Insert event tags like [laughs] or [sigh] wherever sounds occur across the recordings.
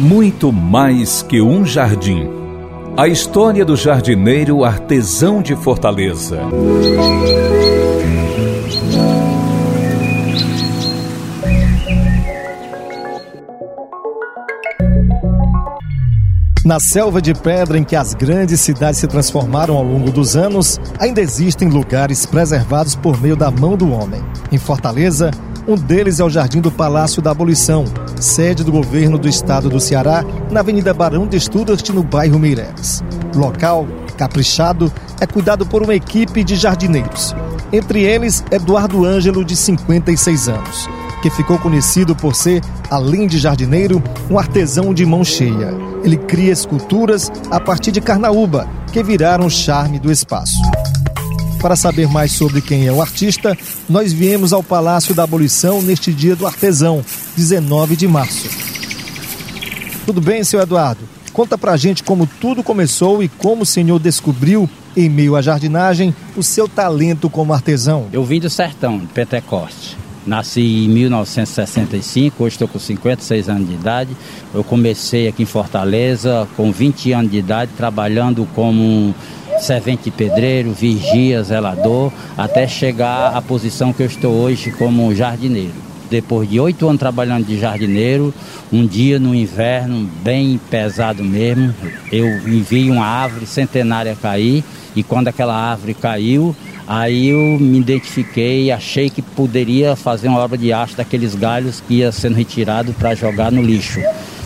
Muito mais que um jardim. A história do jardineiro artesão de Fortaleza. Na selva de pedra em que as grandes cidades se transformaram ao longo dos anos, ainda existem lugares preservados por meio da mão do homem. Em Fortaleza, um deles é o Jardim do Palácio da Abolição, sede do governo do estado do Ceará, na Avenida Barão de Studart, no bairro Meireles. Local, caprichado, é cuidado por uma equipe de jardineiros. Entre eles, Eduardo Ângelo, de 56 anos, que ficou conhecido por ser, além de jardineiro, um artesão de mão cheia. Ele cria esculturas a partir de carnaúba, que viraram o charme do espaço. Para saber mais sobre quem é o artista, nós viemos ao Palácio da Abolição neste dia do artesão, 19 de março. Tudo bem, seu Eduardo? Conta pra gente como tudo começou e como o senhor descobriu, em meio à jardinagem, o seu talento como artesão. Eu vim do sertão, de Pentecoste. Nasci em 1965, hoje estou com 56 anos de idade. Eu comecei aqui em Fortaleza com 20 anos de idade, trabalhando como servente pedreiro, vigia, zelador, até chegar à posição que eu estou hoje como jardineiro. Depois de oito anos trabalhando de jardineiro, um dia no inverno, bem pesado mesmo, eu vi uma árvore centenária cair e quando aquela árvore caiu, Aí eu me identifiquei e achei que poderia fazer uma obra de arte daqueles galhos que ia sendo retirado para jogar no lixo.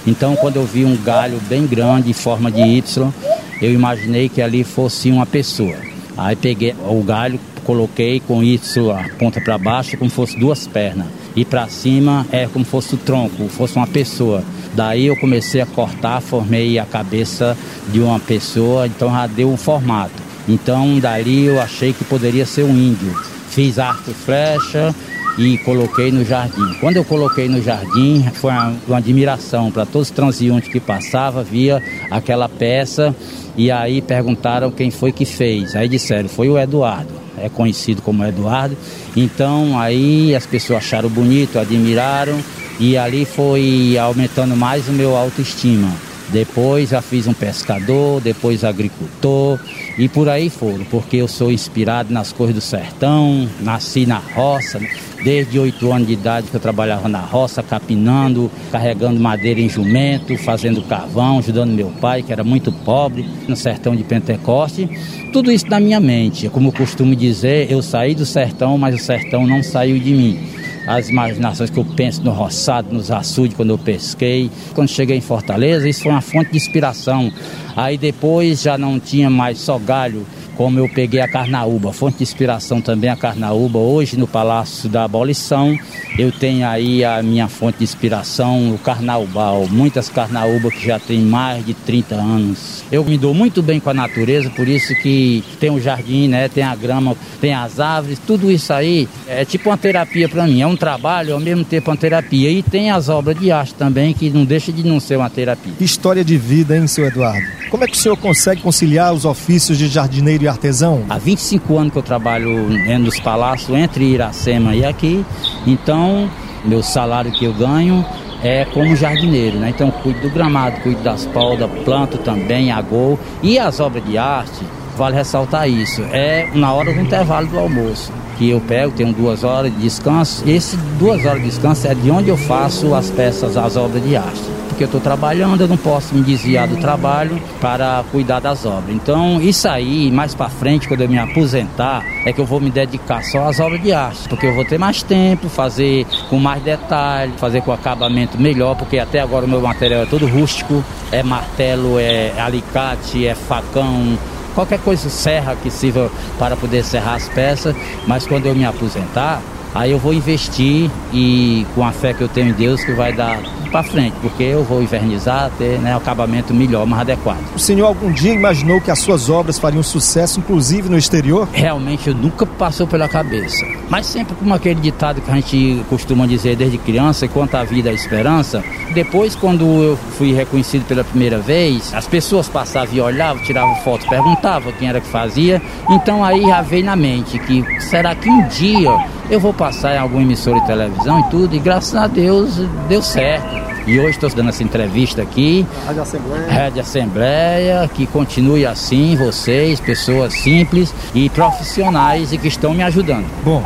Então, quando eu vi um galho bem grande, em forma de Y, eu imaginei que ali fosse uma pessoa. Aí peguei o galho, coloquei com Y a ponta para baixo, como fosse duas pernas. E para cima é como fosse o tronco, fosse uma pessoa. Daí eu comecei a cortar, formei a cabeça de uma pessoa, então já deu um formato. Então dali eu achei que poderia ser um índio. Fiz arco e flecha e coloquei no jardim. Quando eu coloquei no jardim, foi uma, uma admiração para todos os transeuntes que passavam, via aquela peça e aí perguntaram quem foi que fez. Aí disseram, foi o Eduardo, é conhecido como Eduardo. Então aí as pessoas acharam bonito, admiraram e ali foi aumentando mais o meu autoestima. Depois já fiz um pescador, depois agricultor e por aí foram, porque eu sou inspirado nas coisas do sertão, nasci na roça, desde oito anos de idade que eu trabalhava na roça, capinando, carregando madeira em jumento, fazendo carvão, ajudando meu pai, que era muito pobre, no sertão de Pentecoste. Tudo isso na minha mente. Como eu costumo dizer, eu saí do sertão, mas o sertão não saiu de mim as imaginações que eu penso no roçado, nos açudes, quando eu pesquei. Quando cheguei em Fortaleza, isso foi uma fonte de inspiração. Aí depois já não tinha mais só galho, como eu peguei a carnaúba, fonte de inspiração também a carnaúba. Hoje no Palácio da Abolição eu tenho aí a minha fonte de inspiração, o carnaubal. Muitas carnaúbas que já tem mais de 30 anos. Eu me dou muito bem com a natureza, por isso que tem o jardim, né? tem a grama, tem as árvores, tudo isso aí é tipo uma terapia para mim. É um trabalho, ao mesmo tempo uma terapia. E tem as obras de arte também, que não deixa de não ser uma terapia. História de vida, hein, seu Eduardo? Como é que o senhor consegue conciliar os ofícios de jardineiro e artesão? Há 25 anos que eu trabalho dos palácios, entre Iracema e aqui. Então, meu salário que eu ganho é como jardineiro, né? Então, cuido do gramado, cuido das paudas, planto também, agou. E as obras de arte, vale ressaltar isso, é na hora do intervalo do almoço que eu pego, tenho duas horas de descanso. Esse duas horas de descanso é de onde eu faço as peças, as obras de arte porque eu estou trabalhando, eu não posso me desviar do trabalho para cuidar das obras. Então, isso aí, mais para frente, quando eu me aposentar, é que eu vou me dedicar só às obras de arte, porque eu vou ter mais tempo, fazer com mais detalhe, fazer com acabamento melhor, porque até agora o meu material é todo rústico, é martelo, é alicate, é facão, qualquer coisa serra que sirva para poder serrar as peças, mas quando eu me aposentar, aí eu vou investir e com a fé que eu tenho em Deus que vai dar para frente, porque eu vou invernizar, ter né, um acabamento melhor, mais adequado. O senhor algum dia imaginou que as suas obras fariam sucesso, inclusive no exterior? Realmente nunca passou pela cabeça. Mas sempre como aquele ditado que a gente costuma dizer desde criança, quanto à vida a esperança, depois quando eu fui reconhecido pela primeira vez, as pessoas passavam e olhavam, tiravam fotos, perguntavam quem era que fazia. Então aí já veio na mente que será que um dia eu vou passar em alguma emissora de televisão e tudo, e graças a Deus deu certo. E hoje estou dando essa entrevista aqui. Rádio Assembleia. Rádio Assembleia, que continue assim, vocês, pessoas simples e profissionais e que estão me ajudando. Bom,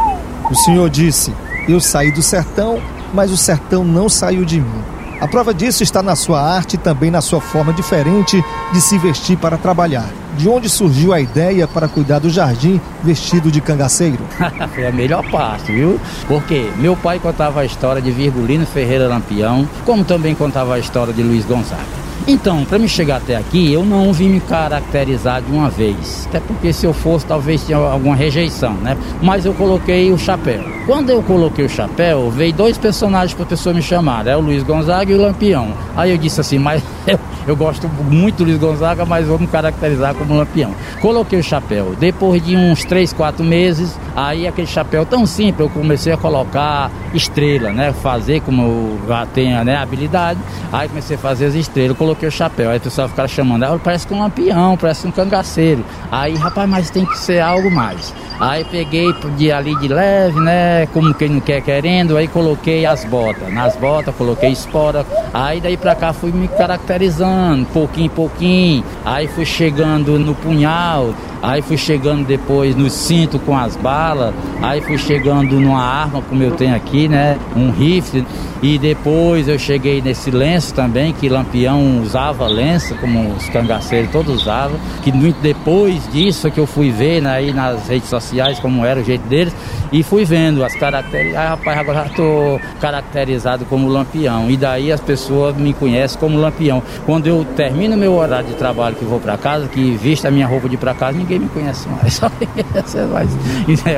o senhor disse: eu saí do sertão, mas o sertão não saiu de mim. A prova disso está na sua arte e também na sua forma diferente de se vestir para trabalhar. De onde surgiu a ideia para cuidar do jardim vestido de cangaceiro? [laughs] Foi a melhor parte, viu? Porque meu pai contava a história de Virgulino Ferreira Lampião, como também contava a história de Luiz Gonzaga. Então, para me chegar até aqui, eu não vim me caracterizar de uma vez. Até porque se eu fosse, talvez tinha alguma rejeição, né? Mas eu coloquei o chapéu. Quando eu coloquei o chapéu, veio dois personagens para a pessoa me chamar, é o Luiz Gonzaga e o Lampião. Aí eu disse assim, mas [laughs] eu, gosto muito do Luiz Gonzaga, mas vou me caracterizar como Lampião. Coloquei o chapéu. Depois de uns três, quatro meses, aí aquele chapéu tão simples, eu comecei a colocar estrela, né? Fazer como eu já tenho né, habilidade. Aí comecei a fazer as estrelas, coloquei o chapéu. Aí o pessoal ficava chamando, ah, parece que um lampião, parece um cangaceiro. Aí, rapaz, mas tem que ser algo mais. Aí peguei de ali de leve, né? Como quem não quer querendo, aí coloquei as botas. Nas botas coloquei espora. Aí daí pra cá fui me caracterizando, pouquinho em pouquinho. Aí fui chegando no punhal, aí fui chegando depois no cinto com as balas, aí fui chegando numa arma como eu tenho aqui, né? Um rifle. E depois eu cheguei nesse lenço também, que Lampião usava lenço, como os cangaceiros todos usavam. Que muito depois disso é que eu fui ver né, aí nas redes sociais como era o jeito deles e fui vendo as características. Ah, rapaz, agora estou caracterizado como Lampião. E daí as pessoas me conhecem como Lampião. Quando eu termino meu horário de trabalho que vou para casa, que visto a minha roupa de para casa, ninguém me conhece mais. [laughs] Só conhece mais.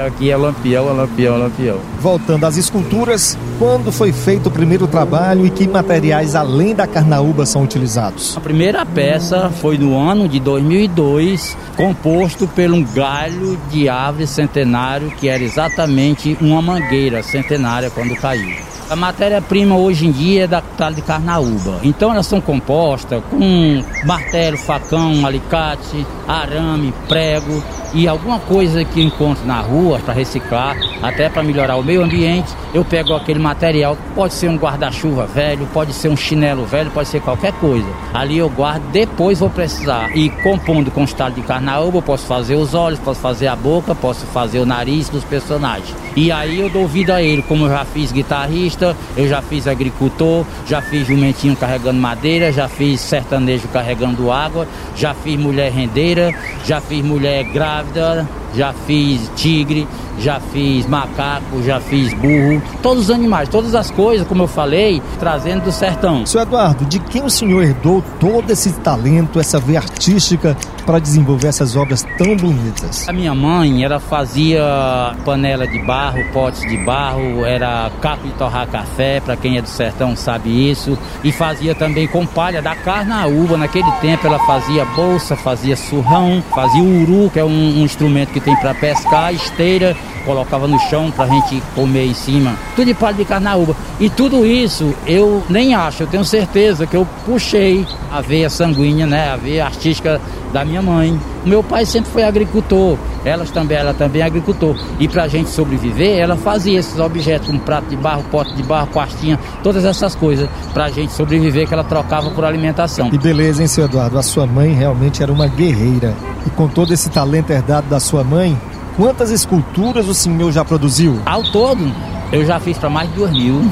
Aqui é Lampião, é Lampião, é Lampião. Voltando às esculturas, quando foi feito o primeiro trabalho e que materiais além da carnaúba são utilizados? A primeira peça foi no ano de 2002, composto por um galho de árvore centenário que era exatamente uma mangueira centenária quando caiu. A matéria-prima hoje em dia é da talha de carnaúba. Então elas são compostas com martelo, facão, alicate, arame, prego e alguma coisa que encontro na rua para reciclar, até para melhorar o meio ambiente, eu pego aquele material, pode ser um guarda-chuva velho, pode ser um chinelo velho, pode ser qualquer coisa. Ali eu guardo, depois vou precisar. E compondo com estado de carnaúba, eu posso fazer os olhos, posso fazer a boca, posso fazer o nariz dos personagens. E aí eu dou vida a ele, como eu já fiz guitarrista, eu já fiz agricultor, já fiz jumentinho carregando madeira, já fiz sertanejo carregando água, já fiz mulher rendeira, já fiz mulher grávida, já fiz tigre, já fiz macaco, já fiz burro, todos os animais, todas as coisas, como eu falei, trazendo do sertão. Seu Eduardo, de quem o senhor herdou todo esse talento, essa veia artística para desenvolver essas obras tão bonitas? A minha mãe, ela fazia panela de barro, potes de barro, era caco de torrar café, para quem é do sertão sabe isso, e fazia também com palha da carnaúba. Naquele tempo ela fazia bolsa, fazia surrão, fazia uru, que é um, um instrumento que tem para pescar, esteira, colocava no chão para a gente comer em cima. Tudo de palha de carnaúba. E tudo isso eu nem acho, eu tenho certeza que eu puxei a veia sanguínea, né, a veia artística da minha mãe. Meu pai sempre foi agricultor, elas também, ela também é agricultor. E para a gente sobreviver, ela fazia esses objetos, um prato de barro, pote de barro, pastinha, todas essas coisas, para a gente sobreviver, que ela trocava por alimentação. E beleza, hein, seu Eduardo? A sua mãe realmente era uma guerreira. E com todo esse talento herdado da sua mãe, quantas esculturas o senhor já produziu? Ao todo, eu já fiz para mais de duas mil.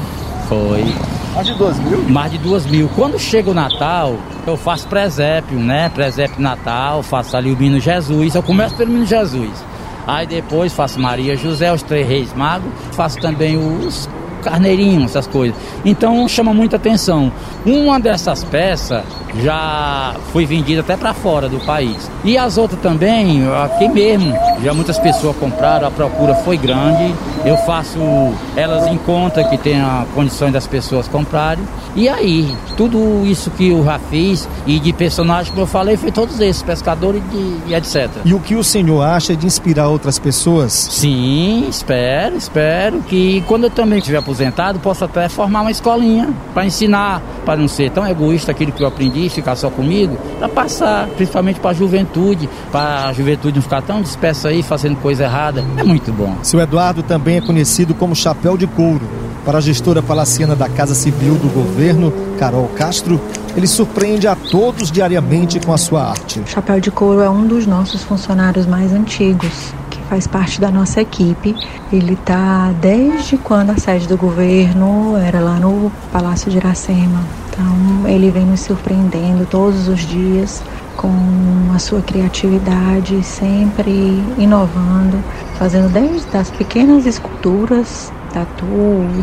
Foi. Mais de duas mil? Mais de duas mil. Quando chega o Natal, eu faço presépio, né? Presépio Natal, faço ali o Menino Jesus. Eu começo pelo Menino Jesus. Aí depois faço Maria José, os Três Reis Magos. Faço também os carneirinhos, essas coisas. Então chama muita atenção. Uma dessas peças já foi vendida até para fora do país. E as outras também, aqui mesmo, Já muitas pessoas compraram, a procura foi grande. Eu faço elas em conta que tem a condições das pessoas comprarem. E aí, tudo isso que eu já fiz e de personagens, como eu falei, foi todos esses, pescadores e, e etc. E o que o senhor acha de inspirar outras pessoas? Sim, espero, espero que quando eu também estiver aposentado, possa até formar uma escolinha para ensinar, para não ser tão egoísta aquilo que eu aprendi, ficar só comigo, para passar, principalmente para a juventude, para a juventude não ficar tão dispersa aí fazendo coisa errada. É muito bom. Seu Eduardo também é conhecido como Chapéu de Couro. Para a gestora palaciana da Casa Civil do Governo, Carol Castro, ele surpreende a todos diariamente com a sua arte. O Chapéu de Couro é um dos nossos funcionários mais antigos, que faz parte da nossa equipe. Ele está desde quando a sede do governo era lá no Palácio de Iracema. Então, ele vem nos surpreendendo todos os dias com a sua criatividade, sempre inovando, fazendo desde as pequenas esculturas tatu,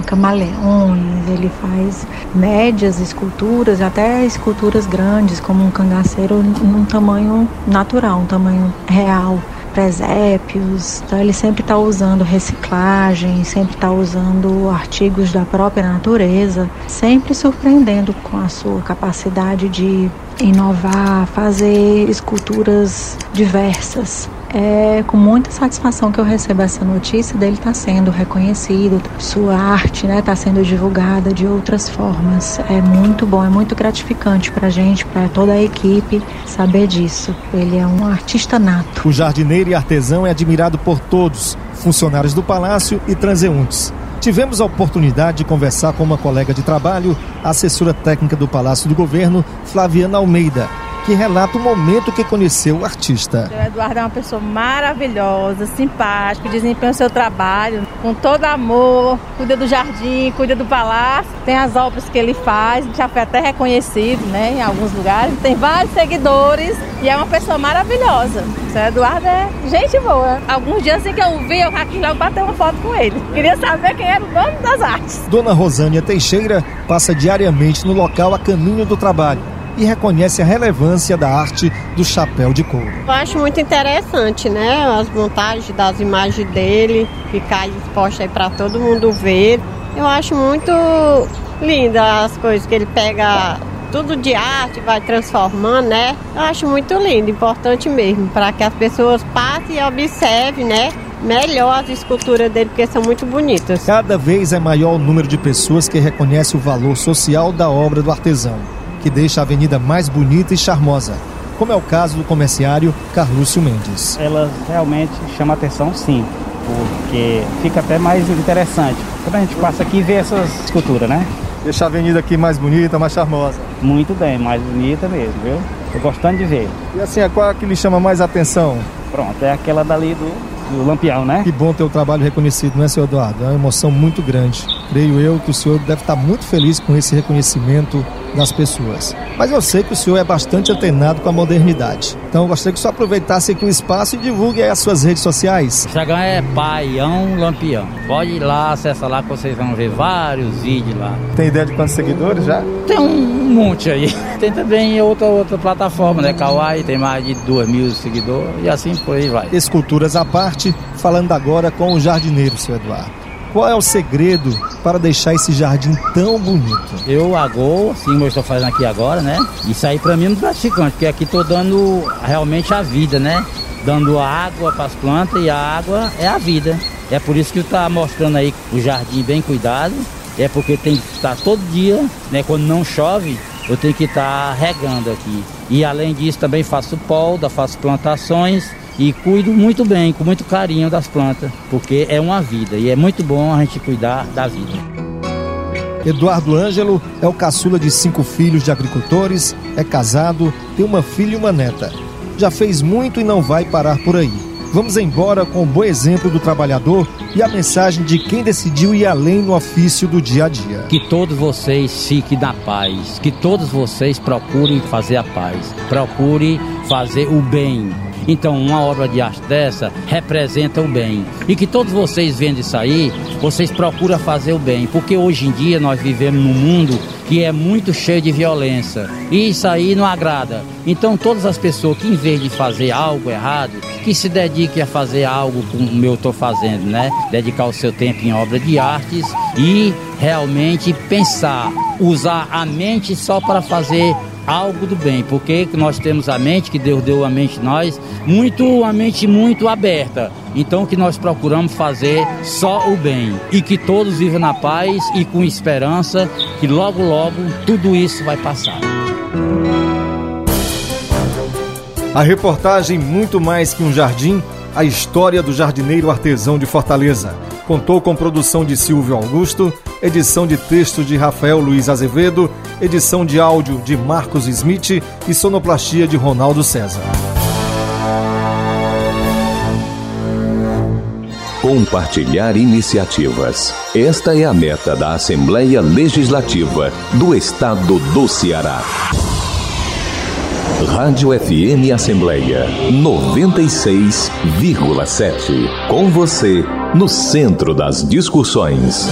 camaleões, ele faz médias esculturas, até esculturas grandes, como um cangaceiro num tamanho natural, um tamanho real presépios, então ele sempre está usando reciclagem, sempre está usando artigos da própria natureza, sempre surpreendendo com a sua capacidade de inovar, fazer esculturas diversas. É com muita satisfação que eu recebo essa notícia dele estar tá sendo reconhecido, sua arte está né, tá sendo divulgada de outras formas. É muito bom, é muito gratificante para a gente, para toda a equipe saber disso. Ele é um artista nato. O jardineiro e artesão é admirado por todos, funcionários do palácio e transeuntes. Tivemos a oportunidade de conversar com uma colega de trabalho, assessora técnica do Palácio do Governo, Flaviana Almeida que relata o momento que conheceu o artista. O Eduardo é uma pessoa maravilhosa, simpática, desempenha o seu trabalho com todo amor, cuida do jardim, cuida do palácio, tem as obras que ele faz, já foi até reconhecido né, em alguns lugares, tem vários seguidores e é uma pessoa maravilhosa. O seu Eduardo é gente boa. Alguns dias assim que eu vi, eu quis logo bater uma foto com ele. Queria saber quem era o dono das artes. Dona Rosânia Teixeira passa diariamente no local a caminho do trabalho e reconhece a relevância da arte do chapéu de couro. Eu acho muito interessante, né? As montagens das imagens dele, ficar exposta aí para todo mundo ver. Eu acho muito linda as coisas que ele pega tudo de arte, vai transformando, né? Eu acho muito lindo, importante mesmo, para que as pessoas passem e observem, né? Melhor as esculturas dele, porque são muito bonitas. Cada vez é maior o número de pessoas que reconhecem o valor social da obra do artesão que deixa a avenida mais bonita e charmosa, como é o caso do comerciário Carlúcio Mendes. Ela realmente chama atenção sim, porque fica até mais interessante. Quando a gente passa aqui e vê essas esculturas, né? Deixa a avenida aqui mais bonita, mais charmosa. Muito bem, mais bonita mesmo, viu? Tô gostando de ver. E assim, qual é que lhe chama mais atenção? Pronto, é aquela dali do, do Lampião, né? Que bom ter o trabalho reconhecido, não é, seu Eduardo? É uma emoção muito grande. Creio eu que o senhor deve estar muito feliz com esse reconhecimento das pessoas. Mas eu sei que o senhor é bastante antenado com a modernidade. Então eu gostaria que o senhor aproveitasse aqui o espaço e divulgue aí as suas redes sociais. O Instagram é Paião Lampião. Pode ir lá, acessa lá que vocês vão ver vários vídeos lá. Tem ideia de quantos seguidores já? Tem um monte aí. Tem também outra, outra plataforma, né? Kawaii, tem mais de 2 mil seguidores e assim por aí vai. Esculturas à parte, falando agora com o jardineiro, seu Eduardo. Qual é o segredo para deixar esse jardim tão bonito? Eu agora, assim como eu estou fazendo aqui agora, né? Isso aí para mim é muito gratificante, porque aqui estou dando realmente a vida, né? Dando água para as plantas e a água é a vida. É por isso que está mostrando aí o jardim bem cuidado. É porque tem que estar todo dia, né? Quando não chove, eu tenho que estar regando aqui. E além disso também faço polda, faço plantações e cuido muito bem, com muito carinho das plantas, porque é uma vida e é muito bom a gente cuidar da vida. Eduardo Ângelo é o caçula de cinco filhos de agricultores, é casado, tem uma filha e uma neta. Já fez muito e não vai parar por aí. Vamos embora com o bom exemplo do trabalhador e a mensagem de quem decidiu ir além no ofício do dia a dia. Que todos vocês fiquem na paz, que todos vocês procurem fazer a paz, procurem fazer o bem, então, uma obra de arte dessa representa o bem. E que todos vocês vendo isso aí, vocês procuram fazer o bem. Porque hoje em dia nós vivemos num mundo que é muito cheio de violência. E isso aí não agrada. Então todas as pessoas que em vez de fazer algo errado, que se dediquem a fazer algo como eu estou fazendo, né? Dedicar o seu tempo em obra de artes e realmente pensar, usar a mente só para fazer algo do bem, porque nós temos a mente, que Deus deu a mente nós, muito, uma mente muito aberta. Então que nós procuramos fazer só o bem e que todos vivam na paz e com esperança que logo logo tudo isso vai passar. A reportagem Muito Mais que um Jardim, a história do jardineiro artesão de Fortaleza. Contou com produção de Silvio Augusto, edição de texto de Rafael Luiz Azevedo, edição de áudio de Marcos Smith e sonoplastia de Ronaldo César. Compartilhar iniciativas. Esta é a meta da Assembleia Legislativa do Estado do Ceará. Rádio FM Assembleia 96,7. Com você, no centro das discussões.